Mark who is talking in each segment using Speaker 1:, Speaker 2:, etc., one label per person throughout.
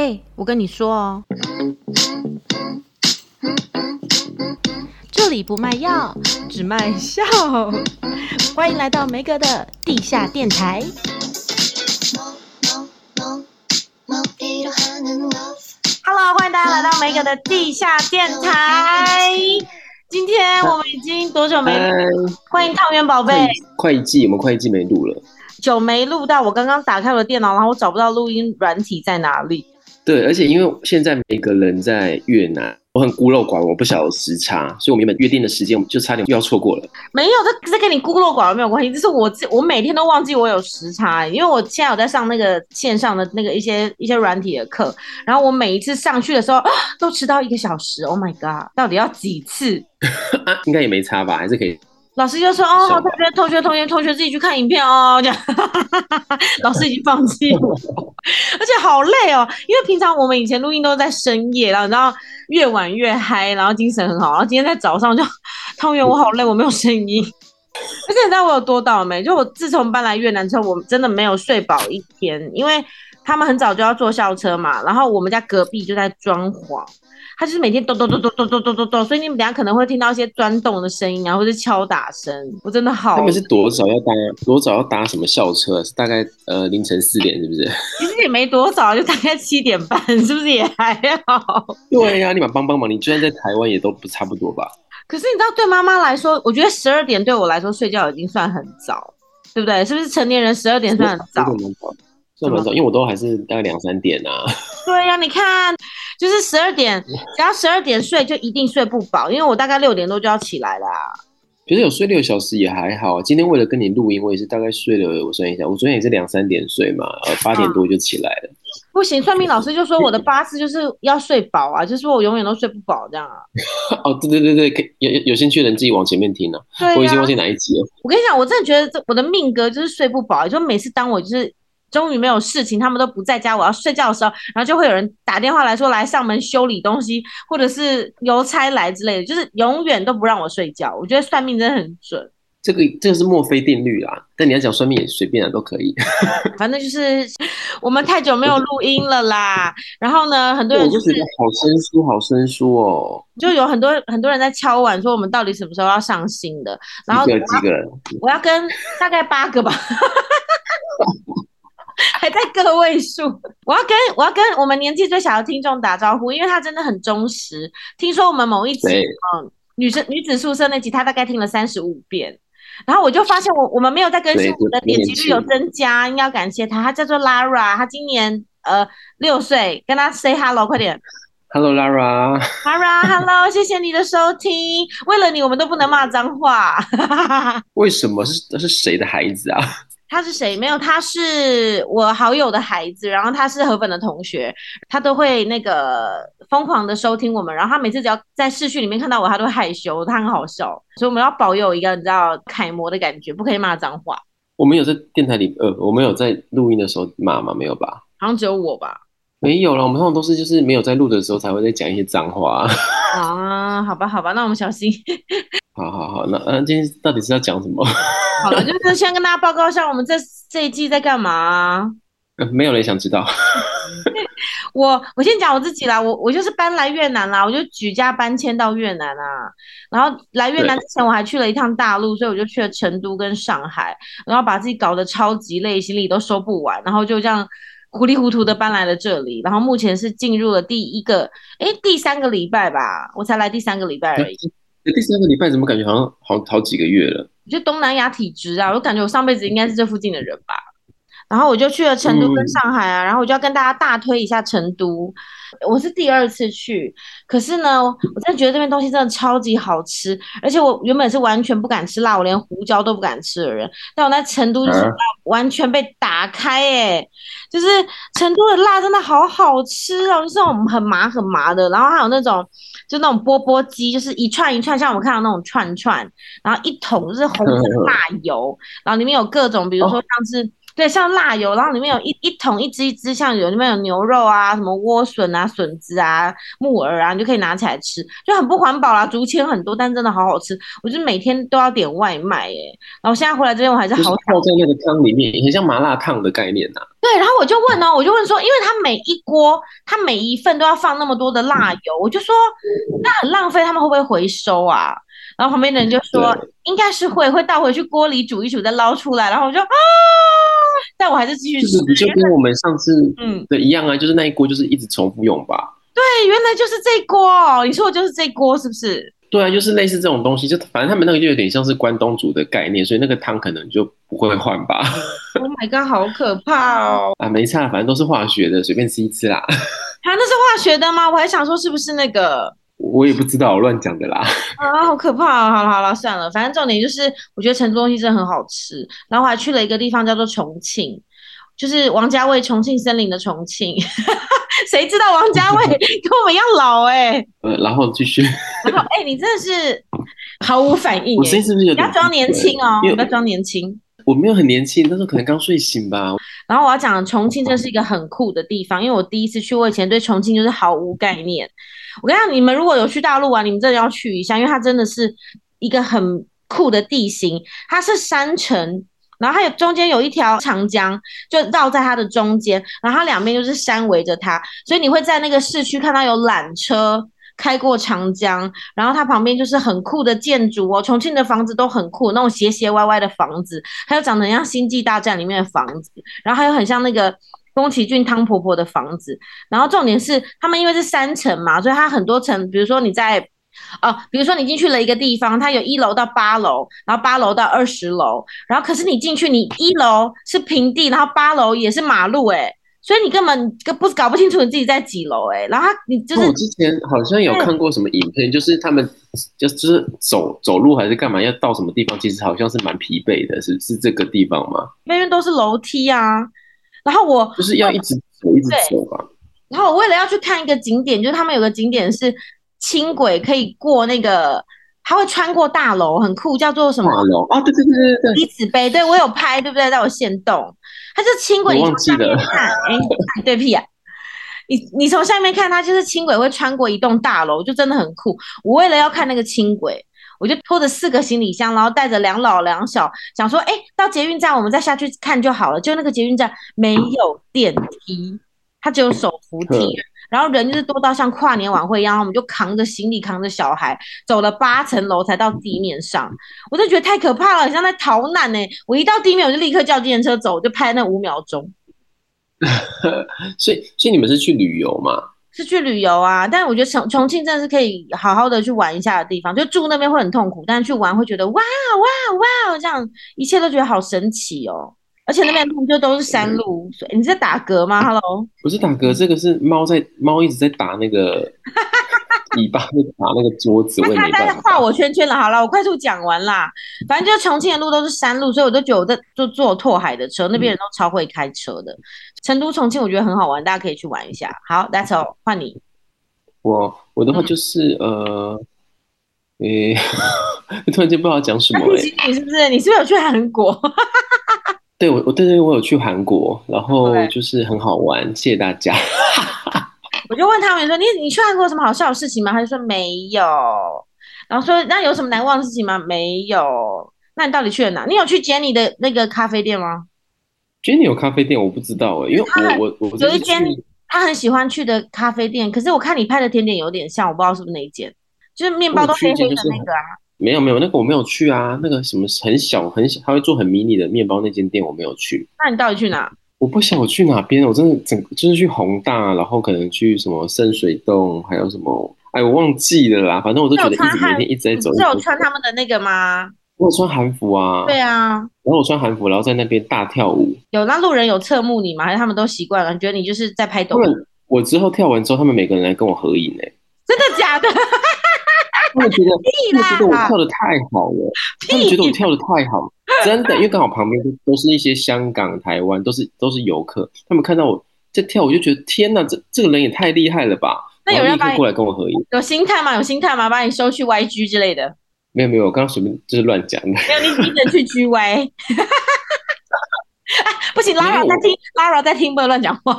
Speaker 1: 哎，我跟你说哦，这里不卖药，只卖笑。欢迎来到梅格的地下电台。Hello，欢迎大家来到梅格的地下电台。今天我们已经多久没录？欢迎汤圆宝贝。
Speaker 2: 快一季，我们快一季没录了。
Speaker 1: 久没录到，我刚刚打开我的电脑，然后我找不到录音软体在哪里。
Speaker 2: 对，而且因为现在每个人在越南，我很孤陋寡闻，我不晓得时差，所以我们原本约定的时间，我们就差点又要错过了。
Speaker 1: 没有，这这跟你孤陋寡闻没有关系，这是我我每天都忘记我有时差，因为我现在有在上那个线上的那个一些一些软体的课，然后我每一次上去的时候都迟到一个小时。Oh my god，到底要几次？
Speaker 2: 啊，应该也没差吧，还是可以。
Speaker 1: 老师就说：“哦，好同学，同学，同学，同学自己去看影片哦。”这样，老师已经放弃我，而且好累哦。因为平常我们以前录音都在深夜，然后你知道越晚越嗨，然后精神很好。然后今天在早上就，汤圆，我好累，我没有声音。而且你知道我有多倒霉？就我自从搬来越南之后，我真的没有睡饱一天，因为他们很早就要坐校车嘛。然后我们家隔壁就在装潢。他就是每天咚咚咚咚咚咚咚咚咚，所以你们等下可能会听到一些钻洞的声音，然后或是敲打声。我真的好。
Speaker 2: 他们是多早要搭？多早要搭什么校车？是大概呃凌晨四点，是不是？
Speaker 1: 其实也没多早，就大概七点半，是不是也还好？
Speaker 2: 对呀、啊，你们帮帮忙，你居然在台湾也都不差不多吧？
Speaker 1: 可是你知道，对妈妈来说，我觉得十二点对我来说睡觉已经算很早，对不对？是不是成年人十二点算很早？
Speaker 2: 算蛮早，因为我都还是大概两三点啊。
Speaker 1: 对呀、啊，你看。就是十二点，只要十二点睡就一定睡不饱，因为我大概六点多就要起来了。
Speaker 2: 其实有睡六小时也还好。今天为了跟你录音，我也是大概睡了，我算一下，我昨天也是两三点睡嘛，呃，八点多就起来了。
Speaker 1: 不行，算命老师就说我的八字就是要睡饱啊，就是说我永远都睡不饱这样啊。
Speaker 2: 哦，对对对对，有有兴趣的人自己往前面听啊。对啊，我已经忘记哪一集了。
Speaker 1: 我跟你讲，我真的觉得这我的命格就是睡不饱，就每次当我就是。终于没有事情，他们都不在家，我要睡觉的时候，然后就会有人打电话来说来上门修理东西，或者是邮差来之类的，就是永远都不让我睡觉。我觉得算命真的很准。
Speaker 2: 这个这个是墨菲定律啊，但你要讲算命也随便啊，都可以。
Speaker 1: 反正就是我们太久没有录音了啦，然后呢，很多人就是
Speaker 2: 好生疏，好生疏哦，
Speaker 1: 就有很多很多人在敲碗说我们到底什么时候要上新的，然后几个几个人，我要跟大概八个吧。还在个位数，我要跟我要跟我们年纪最小的听众打招呼，因为他真的很忠实。听说我们某一集，嗯，女生女子宿舍那集，他大概听了三十五遍。然后我就发现我我们没有在更新，我的点击率有增加，应该要感谢他。他叫做 Lara，他今年呃六岁，跟他 say hello，快点。
Speaker 2: Hello Lara。
Speaker 1: Lara，Hello，谢谢你的收听。为了你，我们都不能骂脏话。
Speaker 2: 为什么是是谁的孩子啊？
Speaker 1: 他是谁？没有，他是我好友的孩子，然后他是河粉的同学，他都会那个疯狂的收听我们，然后他每次只要在视讯里面看到我，他都会害羞，他很好笑，所以我们要保有一个你知道楷模的感觉，不可以骂脏话。
Speaker 2: 我们有在电台里，呃，我们有在录音的时候骂吗？没有吧？
Speaker 1: 好像只有我吧？
Speaker 2: 没有了，我们通常都是就是没有在录的时候才会再讲一些脏话。
Speaker 1: 啊，好吧，好吧，那我们小心。
Speaker 2: 好好好，那嗯，今天到底是要讲什么？
Speaker 1: 好了，就是先跟大家报告一下，我们这这一季在干嘛啊？
Speaker 2: 呃，没有人想知道。
Speaker 1: 我我先讲我自己啦，我我就是搬来越南啦，我就举家搬迁到越南啊。然后来越南之前，我还去了一趟大陆，所以我就去了成都跟上海，然后把自己搞得超级累，行李都收不完，然后就这样糊里糊涂的搬来了这里。然后目前是进入了第一个，哎，第三个礼拜吧，我才来第三个礼拜而已。
Speaker 2: 第三个礼拜怎么感觉好像好好几个月了？
Speaker 1: 我觉得东南亚体质啊，我感觉我上辈子应该是这附近的人吧。然后我就去了成都跟上海啊，嗯、然后我就要跟大家大推一下成都。我是第二次去，可是呢，我真的觉得这边东西真的超级好吃，而且我原本是完全不敢吃辣，我连胡椒都不敢吃的人，但我在成都就是完全被打开哎、欸，就是成都的辣真的好好吃哦，就是那种很麻很麻的，然后还有那种就那种钵钵鸡，就是一串一串，像我们看到那种串串，然后一桶就是红色 辣油，然后里面有各种，比如说像是。对，像辣油，然后里面有一一桶一只一只，像有里面有牛肉啊，什么莴笋啊、笋子啊、木耳啊，你就可以拿起来吃，就很不环保啦，竹签很多，但真的好好吃，我就每天都要点外卖哎。然后现在回来这边我还是好
Speaker 2: 泡在那个汤里面，很像麻辣烫的概念呐、啊。
Speaker 1: 对，然后我就问哦，我就问说，因为它每一锅，它每一份都要放那么多的辣油，嗯、我就说那很浪费，他们会不会回收啊？然后旁边的人就说，应该是会，会倒回去锅里煮一煮再捞出来。然后我就啊，但我还是继续吃。
Speaker 2: 就跟我们上次嗯的一样啊，就是那一锅就是一直重复用吧。
Speaker 1: 对，原来就是这一锅，你说的就是这锅是不是？
Speaker 2: 对啊，就是类似这种东西，就反正他们那个就有点像是关东煮的概念，所以那个汤可能就不会换吧。
Speaker 1: Oh my god，好可怕哦！
Speaker 2: 啊，没差，反正都是化学的，随便吃一吃啦。啊，
Speaker 1: 那是化学的吗？我还想说是不是那个。
Speaker 2: 我也不知道，我乱讲的啦。
Speaker 1: 啊，好可怕啊！好了好了，算了，反正重点就是，我觉得成都东西真的很好吃。然后我还去了一个地方叫做重庆，就是王家卫《重庆森林》的重庆。谁知道王家卫 跟我们一样老哎、欸？
Speaker 2: 呃，然后继续。
Speaker 1: 然后哎、欸，你真的是毫无反应、欸。
Speaker 2: 我声音是不是有点？
Speaker 1: 不要装年轻哦，不要装年轻。
Speaker 2: 我没有很年轻，但是可能刚睡醒吧。
Speaker 1: 然后我要讲重庆，这是一个很酷的地方，因为我第一次去，我以前对重庆就是毫无概念。我跟你讲，你们如果有去大陆玩，你们真的要去一下，因为它真的是一个很酷的地形。它是山城，然后它有中间有一条长江，就绕在它的中间，然后它两边就是山围着它，所以你会在那个市区看到有缆车开过长江，然后它旁边就是很酷的建筑哦。重庆的房子都很酷，那种斜斜歪歪的房子，还有长得很像《星际大战》里面的房子，然后还有很像那个。宫崎骏汤婆婆的房子，然后重点是他们因为是三层嘛，所以它很多层。比如说你在，哦，比如说你进去了一个地方，它有一楼到八楼，然后八楼到二十楼，然后可是你进去，你一楼是平地，然后八楼也是马路，哎，所以你根本不搞不清楚你自己在几楼，哎，然后你就是
Speaker 2: 我之前好像有看过什么影片，就是他们就就是走走路还是干嘛，要到什么地方，其实好像是蛮疲惫的，是是这个地方吗？
Speaker 1: 那边都是楼梯啊。然后我
Speaker 2: 就是要一直走，一直走吧。
Speaker 1: 然后我为了要去看一个景点，就是他们有个景点是轻轨可以过那个，它会穿过大楼，很酷，叫做什么？
Speaker 2: 大楼啊，对对对对对。
Speaker 1: 离子碑，对我有拍，对不对？在我线动，它是轻轨，你从下面看，哎，对屁啊！你你从下面看，它就是轻轨会穿过一栋大楼，就真的很酷。我为了要看那个轻轨。我就拖着四个行李箱，然后带着两老两小，想说，哎，到捷运站我们再下去看就好了。就那个捷运站没有电梯，它只有手扶梯，然后人就是多到像跨年晚会一样，我们就扛着行李，扛着小孩，走了八层楼才到地面上。我就觉得太可怕了，很像在逃难呢。我一到地面，我就立刻叫计程车走，就拍那五秒钟。
Speaker 2: 所以，所以你们是去旅游吗？
Speaker 1: 是去旅游啊，但我觉得重重庆真的是可以好好的去玩一下的地方。就住那边会很痛苦，但是去玩会觉得哇哇哇，这样一切都觉得好神奇哦。而且那边就都是山路，所以你在打嗝吗？Hello，
Speaker 2: 不是打嗝，这个是猫在猫一直在打那个。尾巴会打那个桌子，我他
Speaker 1: 在画我圈圈了。好了，我快速讲完啦。反正就是重庆的路都是山路，所以我都觉得我在坐坐拓海的车，那边人都超会开车的。成都、重庆我觉得很好玩，大家可以去玩一下。好，That's all，换你。
Speaker 2: 我我的话就是、嗯、呃，诶、欸，突然间不知道讲什么、欸。
Speaker 1: 你是不是？你是不是有去韩国？
Speaker 2: 对，我我对对，我有去韩国，然后就是很好玩，谢谢大家。
Speaker 1: 我就问他们说：“你你去韩国有什么好笑的事情吗？”他就说没有。然后说：“那有什么难忘的事情吗？”没有。那你到底去了哪？你有去 Jenny 的那个咖啡店吗
Speaker 2: ？Jenny 有咖啡店，我不知道哎，因为我我我
Speaker 1: 有一间他很喜欢去的咖啡店，可是我看你拍的甜点有点像，我不知道是不是那一间，就是面包都黑黑的那个啊。
Speaker 2: 没有没有，那个我没有去啊。那个什么很小很小，他会做很迷你的面包那间店我没有去。
Speaker 1: 那你到底去哪？
Speaker 2: 我不想我去哪边，我真的整就是去宏大，然后可能去什么深水洞，还有什么，哎，我忘记了啦。反正我都觉得一直每天一直在走。
Speaker 1: 你是有穿他们的那个吗？
Speaker 2: 我有穿韩服啊。
Speaker 1: 对啊。
Speaker 2: 然后我穿韩服，然后在那边大跳舞。
Speaker 1: 有那路人有侧目你吗？还是他们都习惯了？你觉得你就是在拍抖音？
Speaker 2: 我之后跳完之后，他们每个人来跟我合影呢。
Speaker 1: 真的假的？
Speaker 2: 他们觉得，他们觉得我跳的太好了。他们觉得我跳的太好了。真的，因为刚好旁边都都是一些香港、台湾，都是都是游客。他们看到我在跳，我就觉得天哪，这这个人也太厉害了吧！
Speaker 1: 那有人
Speaker 2: 过来跟我合影，
Speaker 1: 有心态吗？有心态吗？把你收去 YG 之类的？
Speaker 2: 没有没有，我刚刚随便就是乱讲的。
Speaker 1: 没有，你记得去 GY。哎，不行，Lara 在听，Lara 在听，不能乱讲话。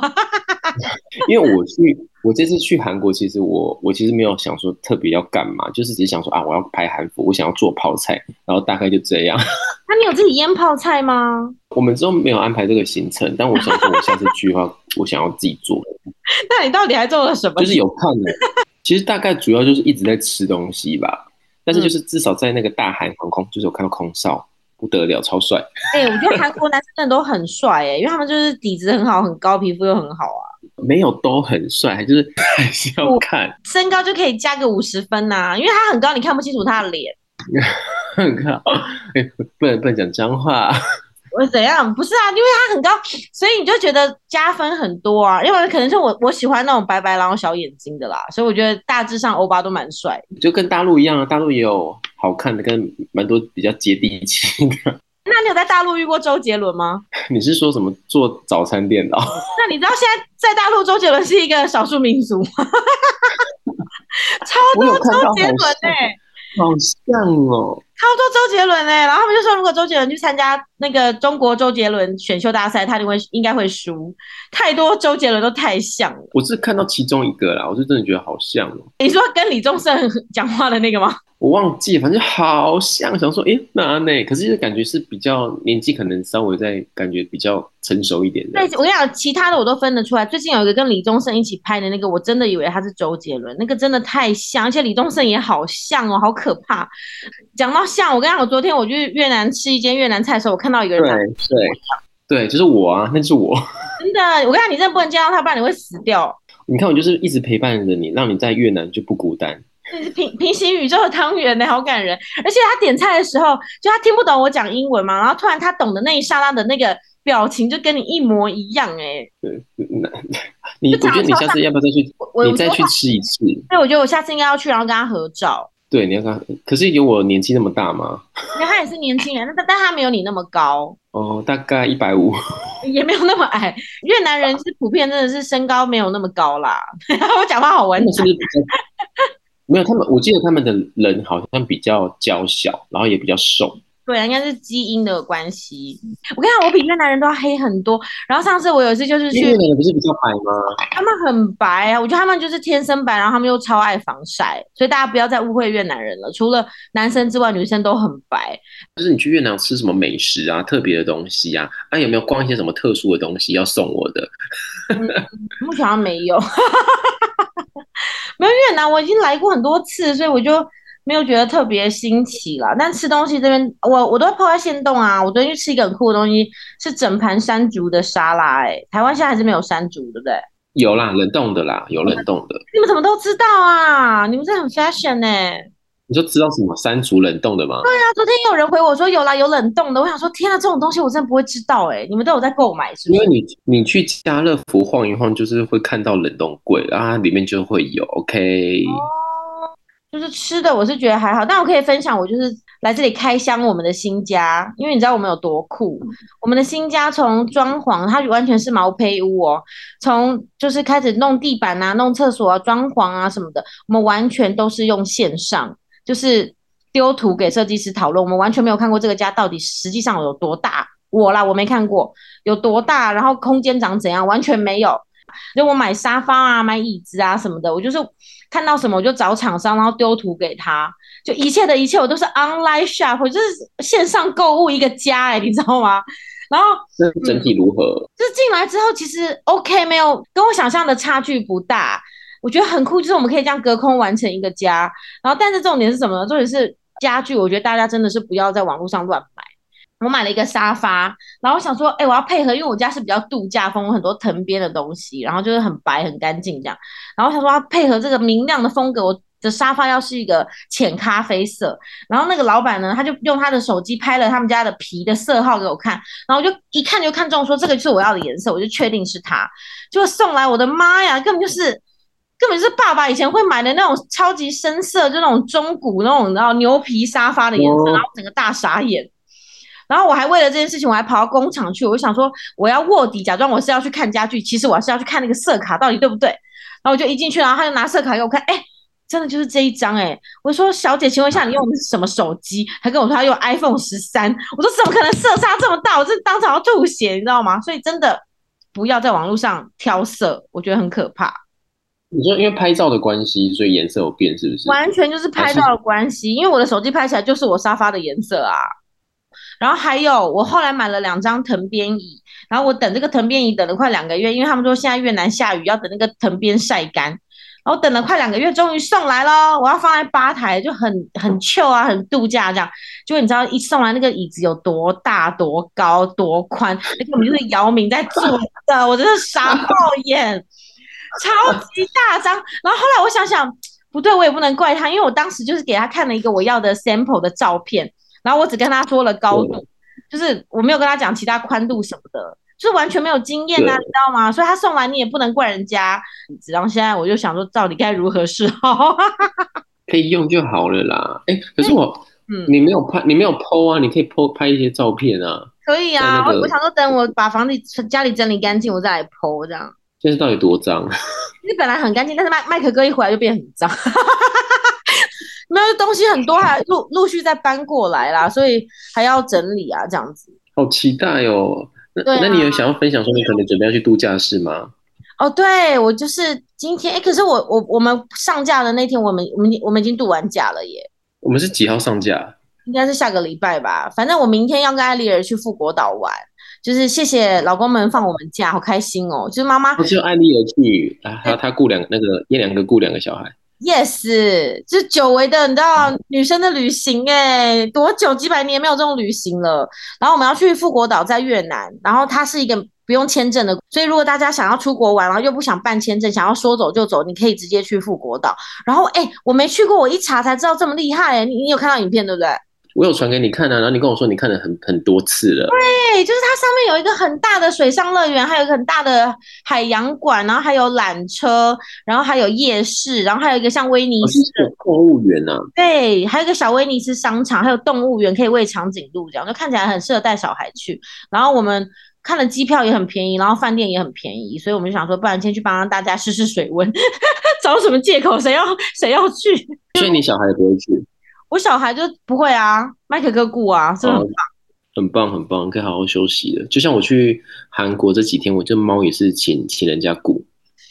Speaker 2: 因为我去，我这次去韩国，其实我我其实没有想说特别要干嘛，就是只是想说啊，我要拍韩服，我想要做泡菜，然后大概就这样。
Speaker 1: 那你有自己腌泡菜吗？
Speaker 2: 我们之后没有安排这个行程，但我想说，我下次去的话，我想要自己做。
Speaker 1: 那你到底还做了什么？
Speaker 2: 就是有看的，其实大概主要就是一直在吃东西吧。但是就是至少在那个大韩航空，就是有看到空少。不得了，超帅！
Speaker 1: 哎、欸，我觉得韩国男生真的都很帅哎、欸，因为他们就是底子很好，很高，皮肤又很好啊。
Speaker 2: 没有都很帅，就是还是要看
Speaker 1: 身高就可以加个五十分呐、啊，因为他很高，你看不清楚他的脸。
Speaker 2: 很高，不能不能讲脏话。
Speaker 1: 我怎样？不是啊，因为他很高，所以你就觉得加分很多啊。因为可能是我我喜欢那种白白然后小眼睛的啦，所以我觉得大致上欧巴都蛮帅。
Speaker 2: 就跟大陆一样啊，大陆也有好看的，跟蛮多比较接地气的。
Speaker 1: 那你有在大陆遇过周杰伦吗？
Speaker 2: 你是说什么做早餐店的？
Speaker 1: 那你知道现在在大陆周杰伦是一个少数民族吗？超多周杰伦哎、欸，
Speaker 2: 好像哦。
Speaker 1: 超多周杰伦哎、欸，然后他们就说，如果周杰伦去参加那个中国周杰伦选秀大赛，他就会应该会输。太多周杰伦都太像了。
Speaker 2: 我是看到其中一个啦，我是真的觉得好像哦。
Speaker 1: 你说跟李宗盛讲话的那个吗？
Speaker 2: 我忘记，反正好像想说，哎、欸，哪呢？可是就感觉是比较年纪，可能稍微在感觉比较成熟一点的。
Speaker 1: 对，我跟你讲，其他的我都分得出来。最近有一个跟李宗盛一起拍的那个，我真的以为他是周杰伦，那个真的太像，而且李宗盛也好像哦，好可怕。讲到像，我跟你讲，我昨天我去越南吃一间越南菜的时候，我看到一个人，
Speaker 2: 对 对对，就是我啊，那就是我。
Speaker 1: 真的，我跟你讲，你真的不能见到他，不然你会死掉。
Speaker 2: 你看，我就是一直陪伴着你，让你在越南就不孤单。
Speaker 1: 是平平行宇宙的汤圆呢，好感人。而且他点菜的时候，就他听不懂我讲英文嘛，然后突然他懂的那一刹那的那个表情，就跟你一模一样哎。对，
Speaker 2: 那你我觉得你下次要不要再去？你再去吃一次？
Speaker 1: 对，我觉得我下次应该要去，然后跟他合照。
Speaker 2: 对，你要看。可是有我年纪那么大吗？
Speaker 1: 那他也是年轻人，但但他没有你那么高。
Speaker 2: 哦，大概一百五，
Speaker 1: 也没有那么矮。越南人是普遍真的是身高没有那么高啦。我讲话好温柔。
Speaker 2: 没有他们，我记得他们的人好像比较娇小，然后也比较瘦。
Speaker 1: 对啊，应该是基因的关系。我跟你讲，我比越南人都要黑很多。然后上次我有一次就是去
Speaker 2: 越南人不是比较白吗？
Speaker 1: 他们很白啊，我觉得他们就是天生白，然后他们又超爱防晒，所以大家不要再误会越南人了。除了男生之外，女生都很白。
Speaker 2: 就是你去越南吃什么美食啊，特别的东西啊？啊，有没有逛一些什么特殊的东西要送我的？
Speaker 1: 嗯、目前好像没有。没有越南，我已经来过很多次，所以我就没有觉得特别新奇了。但吃东西这边，我我都会泡在现冻啊。我昨天去吃一个很酷的东西，是整盘山竹的沙拉、欸。哎，台湾现在还是没有山竹，对不对？
Speaker 2: 有啦，冷冻的啦，有冷冻的。
Speaker 1: 你们怎么都知道啊？你们这很 fashion 呢、欸？
Speaker 2: 你就知道什么山竹冷冻的吗？
Speaker 1: 对啊，昨天有人回我说有啦，有冷冻的。我想说，天啊，这种东西我真的不会知道哎、欸。你们都有在购买是不是？
Speaker 2: 因为你你去家乐福晃一晃，就是会看到冷冻柜，然后它里面就会有。OK，
Speaker 1: 哦，就是吃的，我是觉得还好。但我可以分享，我就是来这里开箱我们的新家，因为你知道我们有多酷。我们的新家从装潢，它完全是毛坯屋哦，从就是开始弄地板啊、弄厕所啊、装潢啊什么的，我们完全都是用线上。就是丢图给设计师讨论，我们完全没有看过这个家到底实际上有多大。我啦，我没看过有多大，然后空间长怎样，完全没有。就我买沙发啊、买椅子啊什么的，我就是看到什么我就找厂商，然后丢图给他。就一切的一切，我都是 online shop，我就是线上购物一个家哎、欸，你知道吗？然后
Speaker 2: 整体如何？
Speaker 1: 嗯、就是进来之后，其实 OK，没有跟我想象的差距不大。我觉得很酷，就是我们可以这样隔空完成一个家。然后，但是重点是什么呢？重点是家具。我觉得大家真的是不要在网络上乱买。我买了一个沙发，然后我想说，哎，我要配合，因为我家是比较度假风，很多藤编的东西，然后就是很白很干净这样。然后我想说要配合这个明亮的风格，我的沙发要是一个浅咖啡色。然后那个老板呢，他就用他的手机拍了他们家的皮的色号给我看，然后我就一看就看中，说这个就是我要的颜色，我就确定是他，就送来。我的妈呀，根本就是。根本是爸爸以前会买的那种超级深色，就那种中古那种然后牛皮沙发的颜色，然后整个大傻眼。然后我还为了这件事情，我还跑到工厂去，我就想说我要卧底，假装我是要去看家具，其实我是要去看那个色卡到底对不对。然后我就一进去，然后他就拿色卡给我看，哎，真的就是这一张哎、欸！我说小姐，请问一下，你用的是什么手机？他跟我说他用 iPhone 十三，我说怎么可能色差这么大？我这当场要吐血，你知道吗？所以真的不要在网络上挑色，我觉得很可怕。
Speaker 2: 你说因为拍照的关系，所以颜色有变是不是？
Speaker 1: 完全就是拍照的关系，因为我的手机拍起来就是我沙发的颜色啊。然后还有，我后来买了两张藤编椅，然后我等这个藤编椅等了快两个月，因为他们说现在越南下雨，要等那个藤编晒干。然后等了快两个月，终于送来了。我要放在吧台，就很很 chill 啊，很度假这样。就你知道一送来那个椅子有多大、多高、多宽，那根本就是姚明在做的，我真的傻爆眼，超级大张。然后后来我想想，不对，我也不能怪他，因为我当时就是给他看了一个我要的 sample 的照片。然后我只跟他说了高度，就是我没有跟他讲其他宽度什么的，就是完全没有经验啊，你知道吗？所以他送来你也不能怪人家。然后现在我就想说，到底该如何是好？
Speaker 2: 可以用就好了啦。哎，可是我，嗯，你没有拍，你没有 po 啊？你可以 po 拍一些照片啊。
Speaker 1: 可以啊，我想说等我把房子家里整理干净，我再来 po 这样。
Speaker 2: 现在到底多脏？
Speaker 1: 你 本来很干净，但是麦麦克哥一回来就变很脏。没有东西很多，还陆陆续在搬过来啦，所以还要整理啊，这样子。
Speaker 2: 好期待哦！那、啊、那你有想要分享说你可能准备要去度假是吗？
Speaker 1: 哦，对，我就是今天，哎，可是我我我们上架的那天，我们我们我们已经度完假了耶。
Speaker 2: 我们是几号上架？
Speaker 1: 应该是下个礼拜吧。反正我明天要跟艾丽儿去富国岛玩，就是谢谢老公们放我们假，好开心哦。就是妈妈，
Speaker 2: 不是艾丽有去啊，他他雇两个那个一两个雇两个小孩。
Speaker 1: Yes，这久违的，你知道女生的旅行哎，多久几百年没有这种旅行了。然后我们要去富国岛，在越南，然后它是一个不用签证的，所以如果大家想要出国玩，然后又不想办签证，想要说走就走，你可以直接去富国岛。然后哎，我没去过，我一查才知道这么厉害哎，你你有看到影片对不对？
Speaker 2: 我有传给你看啊，然后你跟我说你看了很很多次了。
Speaker 1: 对，就是它上面有一个很大的水上乐园，还有一个很大的海洋馆，然后还有缆车，然后还有夜市，然后还有一个像威尼斯的
Speaker 2: 动物园呢。
Speaker 1: 对，还有一个小威尼斯商场，还有动物园可以喂长颈鹿，这样就看起来很适合带小孩去。然后我们看了机票也很便宜，然后饭店也很便宜，所以我们就想说，不然先去帮大家试试水温，找什么借口？谁要谁要去？
Speaker 2: 所以你小孩也不会去。
Speaker 1: 我小孩就不会啊，麦克哥顾啊，真的很棒，哦，
Speaker 2: 很棒，很棒，可以好好休息的。就像我去韩国这几天，我这猫也是请请人家顾。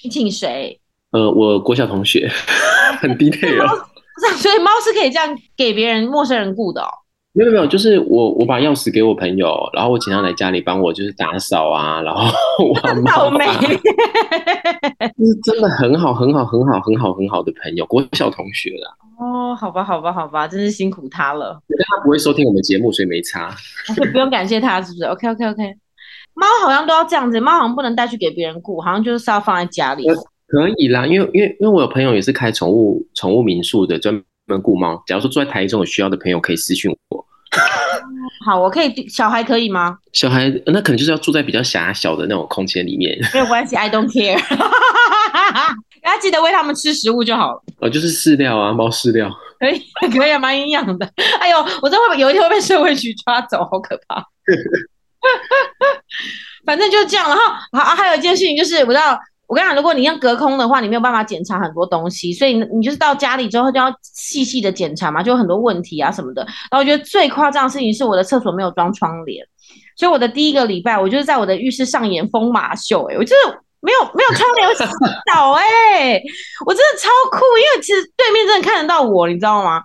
Speaker 1: 你请谁？
Speaker 2: 呃，我国小同学，很 detail 哦。
Speaker 1: 不是，所以猫是可以这样给别人陌生人顾的哦。
Speaker 2: 没有没有，就是我我把钥匙给我朋友，然后我请他来家里帮我，就是打扫啊，然后 我倒霉，就是真的很好很好很好很好很好的朋友，国小同学啦。
Speaker 1: 哦，好吧，好吧，好吧，真是辛苦他了。
Speaker 2: 他不会收听我们节目，所以没差。
Speaker 1: 不用感谢他，是不是？OK，OK，OK。Okay, okay, okay. 猫好像都要这样子，猫好像不能带去给别人顾，好像就是要放在家里。
Speaker 2: 可以啦，因为因为因为我有朋友也是开宠物宠物民宿的，专门顾猫。假如说住在台中有需要的朋友，可以私讯我。
Speaker 1: 好，我可以小孩可以吗？
Speaker 2: 小孩那可能就是要住在比较狭小的那种空间里面。
Speaker 1: 没有关系，I don't care。大家记得喂他们吃食物就好了。
Speaker 2: 哦，就是饲料啊，猫饲料。
Speaker 1: 可以，可以啊，蛮营养的。哎呦，我真会有一天会被社会局抓走，好可怕。反正就是这样，然后好，还有一件事情就是，我知道，我跟你讲，如果你要隔空的话，你没有办法检查很多东西，所以你就是到家里之后就要细细的检查嘛，就有很多问题啊什么的。然后我觉得最夸张的事情是我的厕所没有装窗帘，所以我的第一个礼拜，我就是在我的浴室上演疯马秀，欸，哎，我就是。没有没有窗帘洗澡哎、我真的超酷，因为其实对面真的看得到我，你知道吗？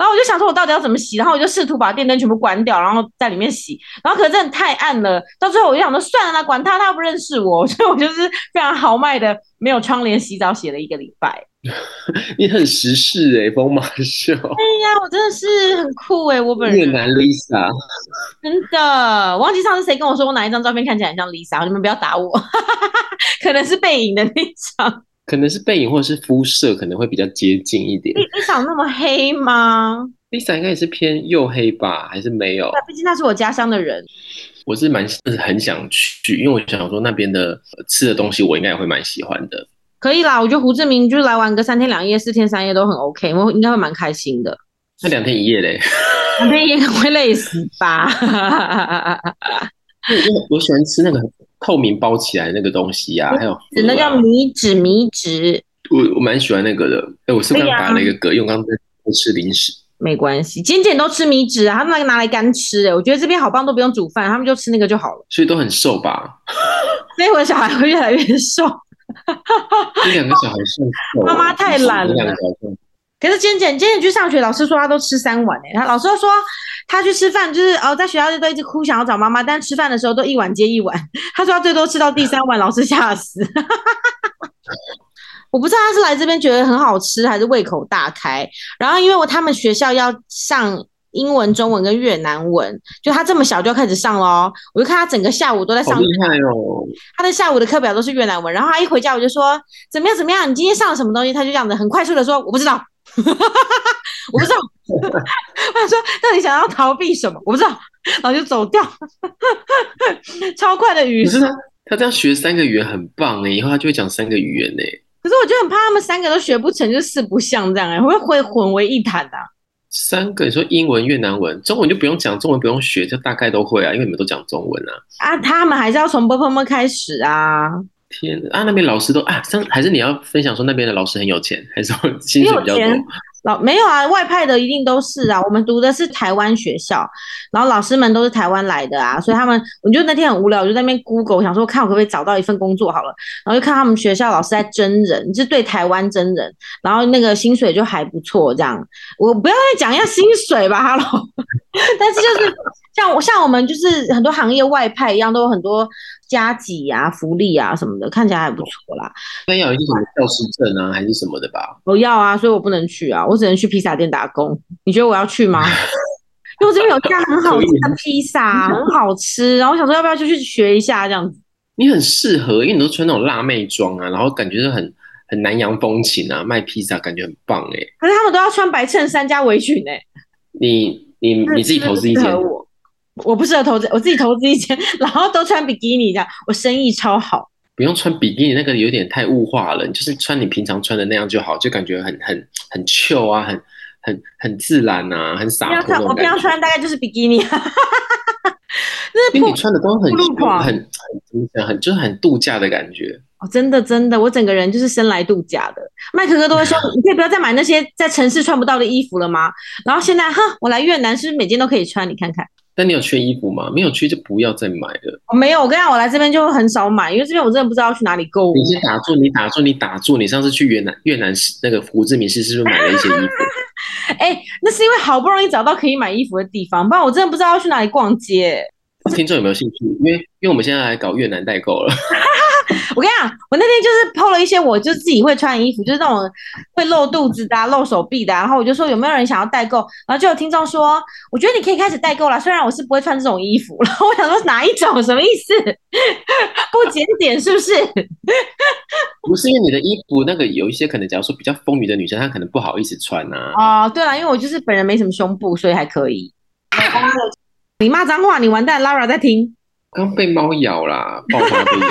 Speaker 1: 然后我就想说，我到底要怎么洗？然后我就试图把电灯全部关掉，然后在里面洗。然后可是真的太暗了，到最后我就想说，算了啦，管他，他不认识我，所以我就是非常豪迈的没有窗帘洗澡，洗了一个礼拜。
Speaker 2: 你很时事哎、欸，疯马秀。
Speaker 1: 哎呀，我真的是很酷哎、欸，我本人。
Speaker 2: 越南 Lisa。
Speaker 1: 真的，忘记上次谁跟我说我哪一张照片看起来很像 Lisa，你们不要打我。可能是背影的那张，
Speaker 2: 可能是背影或者是肤色可能会比较接近一点。
Speaker 1: 你长那么黑吗
Speaker 2: ？Lisa 应该也是偏黝黑吧，还是没有？
Speaker 1: 毕竟他是我家乡的人。
Speaker 2: 我是蛮是很想去，因为我想说那边的吃的东西我应该也会蛮喜欢的。
Speaker 1: 可以啦，我觉得胡志明就是来玩个三天两夜、四天三夜都很 OK，我应该会蛮开心的。
Speaker 2: 那两天一夜嘞？
Speaker 1: 两天一夜会累死吧？
Speaker 2: 因为我喜欢吃那个透明包起来那个东西啊，还有
Speaker 1: 那叫米纸米纸。
Speaker 2: 我我蛮喜欢那个的。哎，我是刚打了一个嗝，因为我刚刚在吃零食。
Speaker 1: 没关系，简简都吃米纸啊，他们那个拿来干吃。哎，我觉得这边好棒，都不用煮饭，他们就吃那个就好了。
Speaker 2: 所以都很瘦吧？
Speaker 1: 所以我小孩会越来越瘦。
Speaker 2: 这两个小孩瘦，
Speaker 1: 妈妈太懒了。可是简简简简去上学，老师说他都吃三碗哎，他老师说他去吃饭就是哦，在学校就都一直哭，想要找妈妈，但吃饭的时候都一碗接一碗。他说他最多吃到第三碗，老师吓死。我不知道他是来这边觉得很好吃，还是胃口大开。然后因为我他们学校要上英文、中文跟越南文，就他这么小就要开始上咯。我就看他整个下午都在上。
Speaker 2: 厉害哦！
Speaker 1: 他的下午的课表都是越南文，然后他一回家我就说怎么样怎么样，你今天上了什么东西？他就这样子很快速的说我不知道。我不知道，他说到底想要逃避什么？我不知道，然后就走掉，超快的语速。
Speaker 2: 可是他他这样学三个语言很棒哎，以后他就会讲三个语言呢。
Speaker 1: 可是我就很怕他们三个都学不成就四不像这样哎，会不会混为一谈的啊？
Speaker 2: 三个你说英文、越南文、中文就不用讲，中文不用学，就大概都会啊，因为你们都讲中文啊。
Speaker 1: 啊，他们还是要从 ㄅ ㄆ 开始啊。
Speaker 2: 天啊，那边老师都啊，还是你要分享说那边的老师很有钱，还是说薪水比较多？
Speaker 1: 老没有啊，外派的一定都是啊。我们读的是台湾学校，然后老师们都是台湾来的啊，所以他们，我就那天很无聊，我就在那边 Google，我想说看我可不可以找到一份工作好了，然后就看他们学校老师在征人，就是对台湾征人，然后那个薪水就还不错，这样。我不要再讲一下薪水吧，Hello，但是就是像我像我们就是很多行业外派一样，都有很多。加给啊，福利啊什么的，看起来还不错啦。
Speaker 2: 那要有一些什么教师证啊，还是什么的吧？
Speaker 1: 我要啊，所以我不能去啊，我只能去披萨店打工。你觉得我要去吗？因为我这边有家很好吃的披萨，很好吃。然后我想说，要不要就去学一下这样子？
Speaker 2: 你很适合，因为你都穿那种辣妹装啊，然后感觉是很很南洋风情啊，卖披萨感觉很棒哎、欸。
Speaker 1: 可是他们都要穿白衬衫加围裙哎、欸。
Speaker 2: 你你你自己投资一件。
Speaker 1: 我不适合投资，我自己投资一件，然后都穿比基尼这样，我生意超好。
Speaker 2: 不用穿比基尼，那个有点太物化了，你就是穿你平常穿的那样就好，就感觉很很很 chill 啊，很很很自然啊，很洒脱。
Speaker 1: 我平常穿大概就是比基尼，
Speaker 2: 因为你穿的都很很很很很就是很度假的感觉。
Speaker 1: 哦，真的真的，我整个人就是生来度假的。麦克哥都会说，你可以不要再买那些在城市穿不到的衣服了吗？然后现在，哼，我来越南是不是每件都可以穿？你看看。
Speaker 2: 但你有缺衣服吗？没有缺就不要再买了。
Speaker 1: 我没有，我跟你讲，我来这边就很少买，因为这边我真的不知道去哪里购物。
Speaker 2: 你先打住，你打住，你打住。你上次去越南越南那个胡志明市是不是买了一些衣服？
Speaker 1: 哎、欸，那是因为好不容易找到可以买衣服的地方，不然我真的不知道要去哪里逛街。
Speaker 2: 听众有没有兴趣？因为因为我们现在来搞越南代购了。
Speaker 1: 我跟你讲，我那天就是 PO 了一些我就自己会穿的衣服，就是那种会露肚子的、啊、露手臂的、啊，然后我就说有没有人想要代购，然后就有听众说，我觉得你可以开始代购了，虽然我是不会穿这种衣服，然后我想说哪一种什么意思？不检点是不是？
Speaker 2: 不是因为你的衣服那个有一些可能，假如说比较丰腴的女生，她可能不好意思穿呐、啊。
Speaker 1: 哦，对了，因为我就是本人没什么胸部，所以还可以。你骂脏话，你完蛋，Lara 在听。
Speaker 2: 刚被猫咬啦，爆发被咬。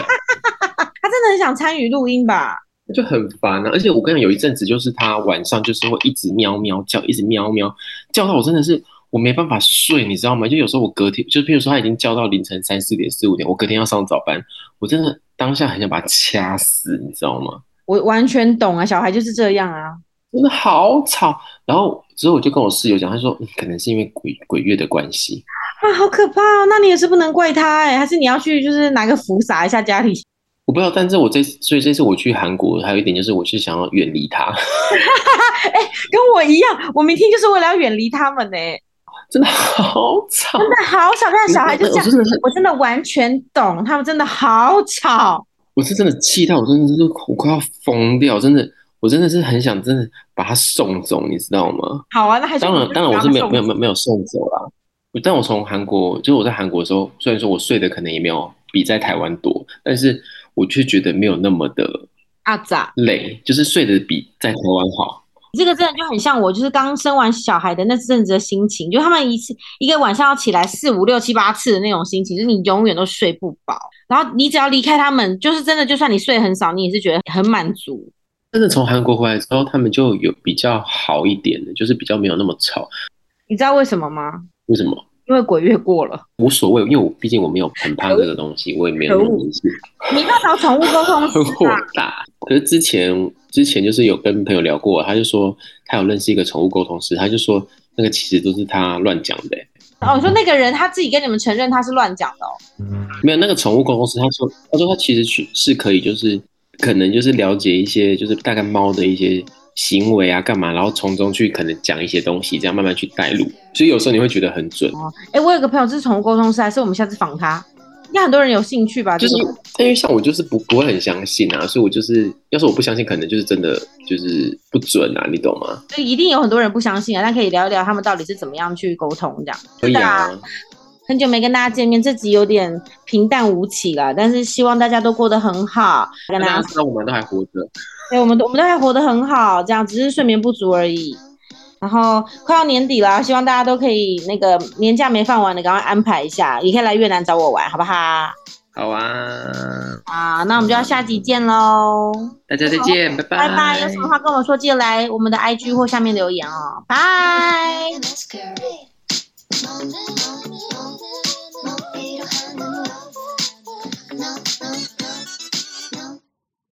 Speaker 1: 他真想参与录音吧？
Speaker 2: 就很烦啊！而且我跟你讲，有一阵子就是他晚上就是会一直喵喵叫，一直喵喵叫到我真的是我没办法睡，你知道吗？就有时候我隔天，就譬如说他已经叫到凌晨三四点、四五点，我隔天要上早班，我真的当下很想把他掐死，你知道吗？
Speaker 1: 我完全懂啊，小孩就是这样啊，
Speaker 2: 真的好吵。然后之后我就跟我室友讲，他说、嗯、可能是因为鬼鬼月的关系。
Speaker 1: 啊，好可怕哦！那你也是不能怪他哎，还是你要去就是拿个符撒一下家里？
Speaker 2: 我不知道，但是我这次，所以这次我去韩国，还有一点就是，我是想要远离他。
Speaker 1: 哎、欸，跟我一样，我明天就是为了要远离他们呢。
Speaker 2: 真的好吵，
Speaker 1: 真的好吵，那小孩就这样，我真的是，我真的完全懂，他们真的好吵。
Speaker 2: 我是真的气到，我真的是我快要疯掉，真的，我真的是很想真的把他送走，你知道吗？
Speaker 1: 好啊，那还是
Speaker 2: 当然，当然我是没有没有没有没有送走啦。但我从韩国，就是我在韩国的时候，虽然说我睡的可能也没有比在台湾多，但是我却觉得没有那么的阿杂累，就是睡得比在台湾好。
Speaker 1: 这个真的就很像我，就是刚生完小孩的那阵子的心情，就他们一次一个晚上要起来四五六七八次的那种心情，就是你永远都睡不饱。然后你只要离开他们，就是真的，就算你睡很少，你也是觉得很满足。
Speaker 2: 真的从韩国回来之后，他们就有比较好一点的，就是比较没有那么吵。
Speaker 1: 你知道为什么吗？
Speaker 2: 为什么？
Speaker 1: 因为鬼月过了，
Speaker 2: 无所谓，因为我毕竟我没有很怕这个东西，我也没有那么迷信。
Speaker 1: 你要找宠物沟通师，
Speaker 2: 很火大。可是之前之前就是有跟朋友聊过，他就说他有认识一个宠物沟通师，他就说那个其实都是他乱讲的。
Speaker 1: 哦，你说那个人他自己跟你们承认他是乱讲的哦？
Speaker 2: 嗯，没有，那个宠物沟通师他说他说他其实去是可以，就是可能就是了解一些就是大概猫的一些。行为啊，干嘛？然后从中去可能讲一些东西，这样慢慢去带路，所以有时候你会觉得很准。哦，
Speaker 1: 哎，我有个朋友是宠物沟通师，还是我们下次访他？应该很多人有兴趣吧？
Speaker 2: 就是因为像我就是不不会很相信啊，所以我就是要是我不相信，可能就是真的就是不准啊，你懂吗？
Speaker 1: 所以一定有很多人不相信啊，但可以聊一聊他们到底是怎么样去沟通这样。
Speaker 2: 可以啊。
Speaker 1: 很久没跟大家见面，这集有点平淡无奇了，但是希望大家都过得很好。跟大家
Speaker 2: 知道我们都还活着。
Speaker 1: 对，我们都我们都还活得很好，这样只是睡眠不足而已。然后快要年底了，希望大家都可以那个年假没放完的，赶快安排一下，也可以来越南找我玩，好不好？
Speaker 2: 好啊。
Speaker 1: 啊，那我们就要下集见喽。
Speaker 2: 大家再见，拜拜。
Speaker 1: 拜拜，有什么话跟我说，记得来我们的 IG 或下面留言哦。拜。